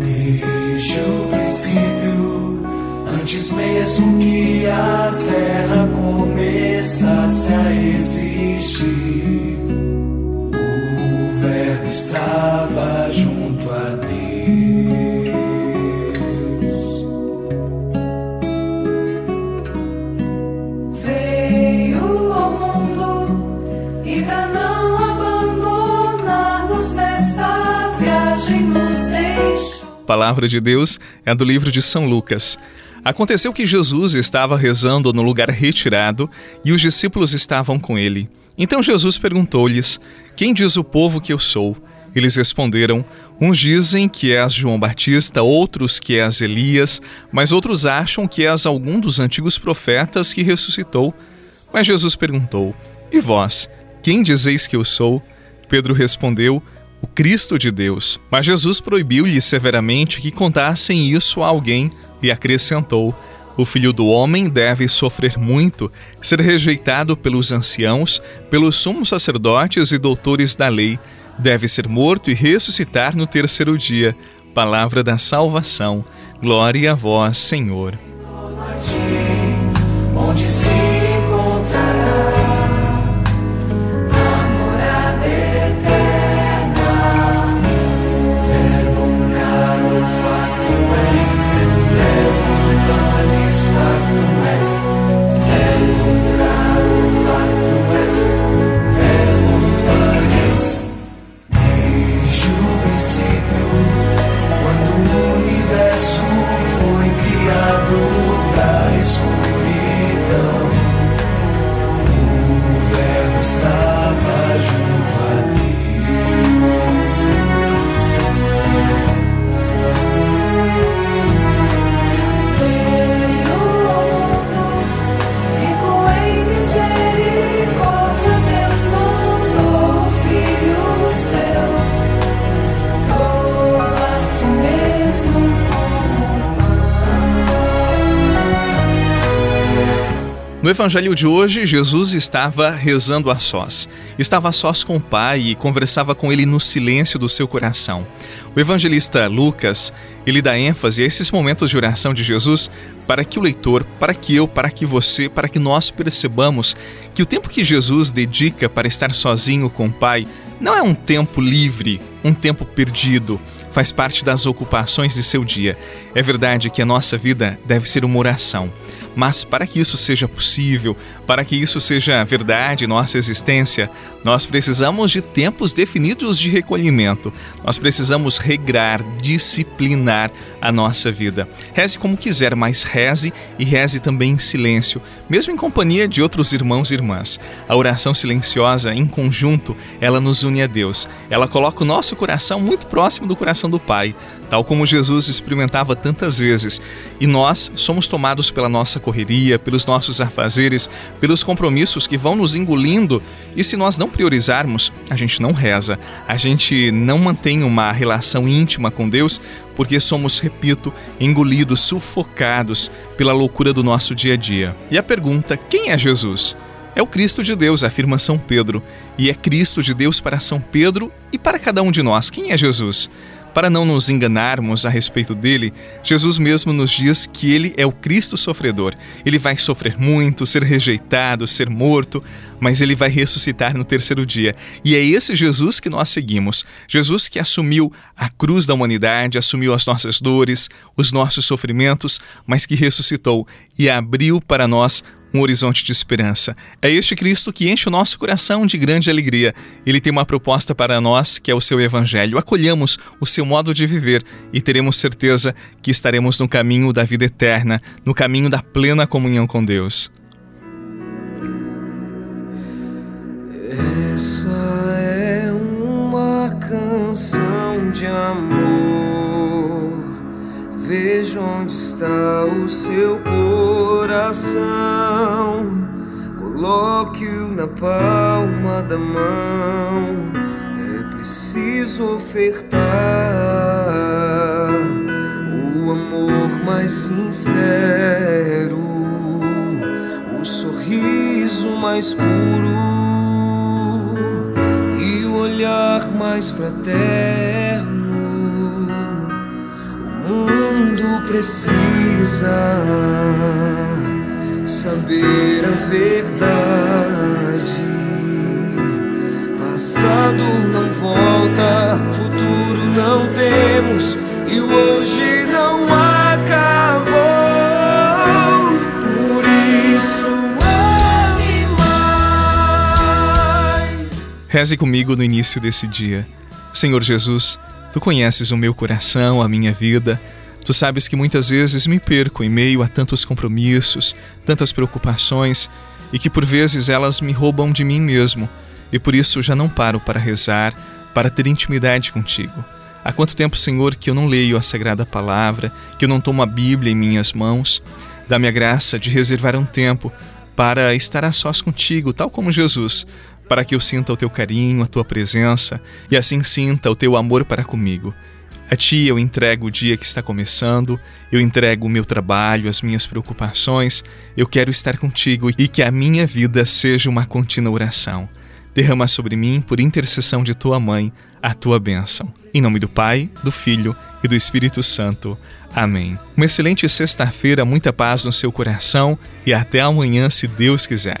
Desde o princípio, antes mesmo que a terra começasse a existir, o Verbo estava junto a Deus. Veio ao mundo e pra não abandonar-nos nesta viagem palavra de Deus é do livro de São Lucas. Aconteceu que Jesus estava rezando no lugar retirado e os discípulos estavam com ele. Então Jesus perguntou-lhes: Quem diz o povo que eu sou? Eles responderam: Uns dizem que és João Batista, outros que és Elias, mas outros acham que és algum dos antigos profetas que ressuscitou. Mas Jesus perguntou: E vós, quem dizeis que eu sou? Pedro respondeu: O Cristo de Deus. Mas Jesus proibiu-lhe severamente que contassem isso a alguém e acrescentou: O filho do homem deve sofrer muito, ser rejeitado pelos anciãos, pelos sumos sacerdotes e doutores da lei deve ser morto e ressuscitar no terceiro dia. Palavra da salvação. Glória a vós, Senhor. onde se No evangelho de hoje, Jesus estava rezando a sós. Estava a sós com o Pai e conversava com ele no silêncio do seu coração. O evangelista Lucas, ele dá ênfase a esses momentos de oração de Jesus para que o leitor, para que eu, para que você, para que nós percebamos que o tempo que Jesus dedica para estar sozinho com o Pai não é um tempo livre, um tempo perdido, faz parte das ocupações de seu dia. É verdade que a nossa vida deve ser uma oração. Mas para que isso seja possível, para que isso seja verdade em nossa existência, nós precisamos de tempos definidos de recolhimento. Nós precisamos regrar, disciplinar a nossa vida. Reze como quiser, mas reze e reze também em silêncio, mesmo em companhia de outros irmãos e irmãs. A oração silenciosa, em conjunto, ela nos une a Deus. Ela coloca o nosso coração muito próximo do coração do Pai, tal como Jesus experimentava tantas vezes. E nós somos tomados pela nossa correria, pelos nossos afazeres, pelos compromissos que vão nos engolindo. E se nós não priorizarmos, a gente não reza, a gente não mantém uma relação íntima com Deus, porque somos, repito, engolidos, sufocados pela loucura do nosso dia a dia. E a pergunta: quem é Jesus? É o Cristo de Deus, afirma São Pedro. E é Cristo de Deus para São Pedro e para cada um de nós. Quem é Jesus? Para não nos enganarmos a respeito dele, Jesus mesmo nos diz que ele é o Cristo sofredor. Ele vai sofrer muito, ser rejeitado, ser morto, mas ele vai ressuscitar no terceiro dia. E é esse Jesus que nós seguimos. Jesus que assumiu a cruz da humanidade, assumiu as nossas dores, os nossos sofrimentos, mas que ressuscitou e abriu para nós um horizonte de esperança. É este Cristo que enche o nosso coração de grande alegria. Ele tem uma proposta para nós, que é o seu Evangelho. Acolhamos o seu modo de viver e teremos certeza que estaremos no caminho da vida eterna, no caminho da plena comunhão com Deus. Essa é uma canção de amor. Veja onde está o seu coração. Coloque-o na palma da mão. É preciso ofertar o amor mais sincero, o sorriso mais puro e o olhar mais fraterno precisa saber verdade. Passado não volta, futuro não temos e o hoje não acabou. Por isso ame mais. Reze comigo no início desse dia. Senhor Jesus, tu conheces o meu coração, a minha vida. Tu sabes que muitas vezes me perco em meio a tantos compromissos, tantas preocupações e que por vezes elas me roubam de mim mesmo e por isso já não paro para rezar, para ter intimidade contigo. Há quanto tempo, Senhor, que eu não leio a Sagrada Palavra, que eu não tomo a Bíblia em minhas mãos? Dá-me a graça de reservar um tempo para estar a sós contigo, tal como Jesus, para que eu sinta o teu carinho, a tua presença e assim sinta o teu amor para comigo. A ti eu entrego o dia que está começando, eu entrego o meu trabalho, as minhas preocupações, eu quero estar contigo e que a minha vida seja uma contínua oração. Derrama sobre mim, por intercessão de tua mãe, a tua bênção. Em nome do Pai, do Filho e do Espírito Santo. Amém. Uma excelente sexta-feira, muita paz no seu coração e até amanhã, se Deus quiser.